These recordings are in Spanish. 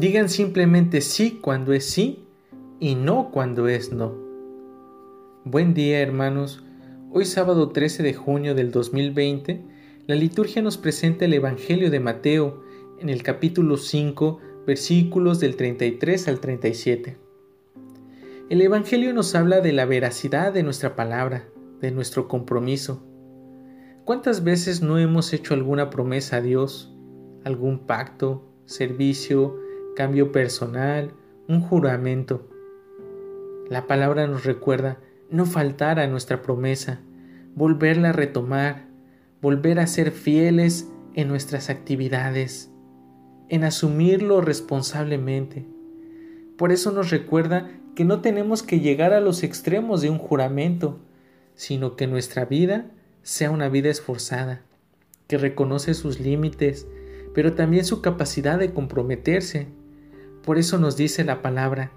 Digan simplemente sí cuando es sí y no cuando es no. Buen día hermanos. Hoy sábado 13 de junio del 2020, la liturgia nos presenta el Evangelio de Mateo en el capítulo 5, versículos del 33 al 37. El Evangelio nos habla de la veracidad de nuestra palabra, de nuestro compromiso. ¿Cuántas veces no hemos hecho alguna promesa a Dios, algún pacto, servicio, cambio personal, un juramento? La palabra nos recuerda no faltar a nuestra promesa, volverla a retomar, volver a ser fieles en nuestras actividades, en asumirlo responsablemente. Por eso nos recuerda que no tenemos que llegar a los extremos de un juramento, sino que nuestra vida sea una vida esforzada, que reconoce sus límites, pero también su capacidad de comprometerse. Por eso nos dice la palabra,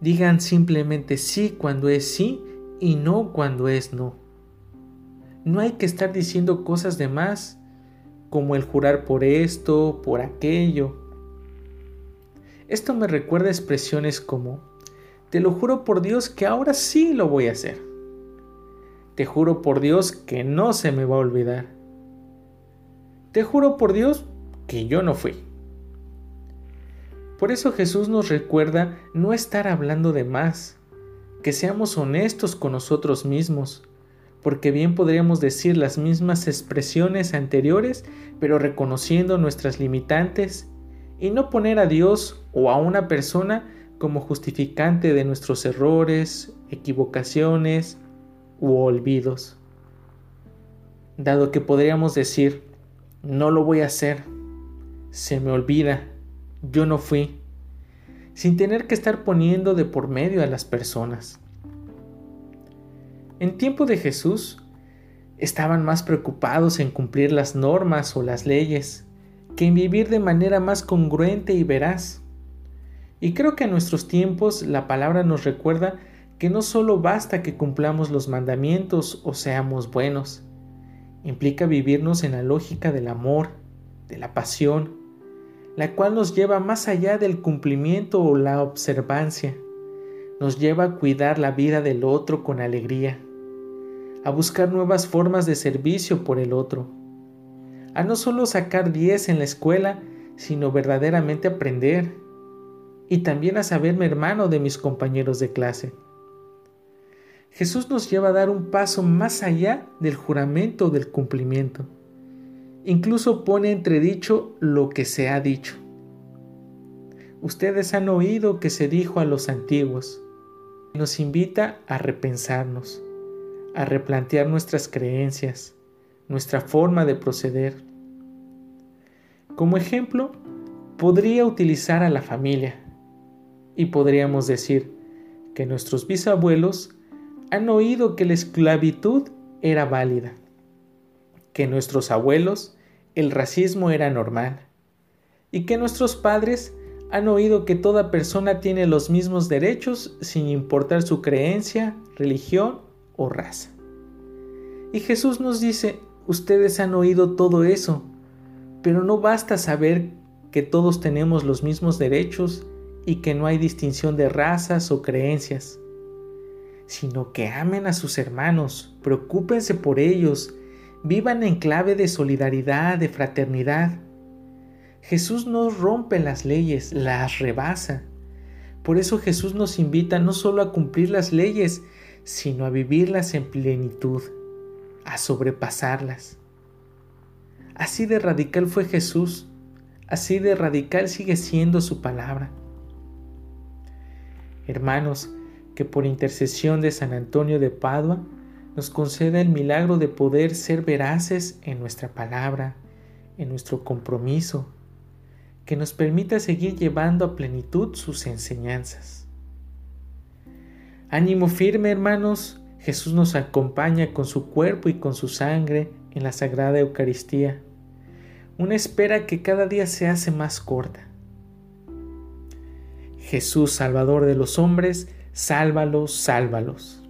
digan simplemente sí cuando es sí y no cuando es no. No hay que estar diciendo cosas de más, como el jurar por esto, por aquello. Esto me recuerda expresiones como, te lo juro por Dios que ahora sí lo voy a hacer. Te juro por Dios que no se me va a olvidar. Te juro por Dios que yo no fui. Por eso Jesús nos recuerda no estar hablando de más, que seamos honestos con nosotros mismos, porque bien podríamos decir las mismas expresiones anteriores, pero reconociendo nuestras limitantes y no poner a Dios o a una persona como justificante de nuestros errores, equivocaciones u olvidos. Dado que podríamos decir, no lo voy a hacer, se me olvida, yo no fui, sin tener que estar poniendo de por medio a las personas. En tiempo de Jesús, estaban más preocupados en cumplir las normas o las leyes que en vivir de manera más congruente y veraz. Y creo que en nuestros tiempos la palabra nos recuerda que no solo basta que cumplamos los mandamientos o seamos buenos, implica vivirnos en la lógica del amor, de la pasión, la cual nos lleva más allá del cumplimiento o la observancia, nos lleva a cuidar la vida del otro con alegría, a buscar nuevas formas de servicio por el otro, a no solo sacar 10 en la escuela, sino verdaderamente aprender, y también a saberme hermano de mis compañeros de clase. Jesús nos lleva a dar un paso más allá del juramento o del cumplimiento. Incluso pone entredicho lo que se ha dicho. Ustedes han oído que se dijo a los antiguos. Nos invita a repensarnos, a replantear nuestras creencias, nuestra forma de proceder. Como ejemplo, podría utilizar a la familia y podríamos decir que nuestros bisabuelos han oído que la esclavitud era válida, que nuestros abuelos el racismo era normal y que nuestros padres han oído que toda persona tiene los mismos derechos sin importar su creencia, religión o raza. Y Jesús nos dice, ustedes han oído todo eso, pero no basta saber que todos tenemos los mismos derechos y que no hay distinción de razas o creencias sino que amen a sus hermanos, preocúpense por ellos, vivan en clave de solidaridad, de fraternidad. Jesús no rompe las leyes, las rebasa. Por eso Jesús nos invita no solo a cumplir las leyes, sino a vivirlas en plenitud, a sobrepasarlas. Así de radical fue Jesús, así de radical sigue siendo su palabra. Hermanos, que por intercesión de San Antonio de Padua nos conceda el milagro de poder ser veraces en nuestra palabra, en nuestro compromiso, que nos permita seguir llevando a plenitud sus enseñanzas. Ánimo firme, hermanos, Jesús nos acompaña con su cuerpo y con su sangre en la Sagrada Eucaristía, una espera que cada día se hace más corta. Jesús, Salvador de los hombres, sálvalos, sálvalos.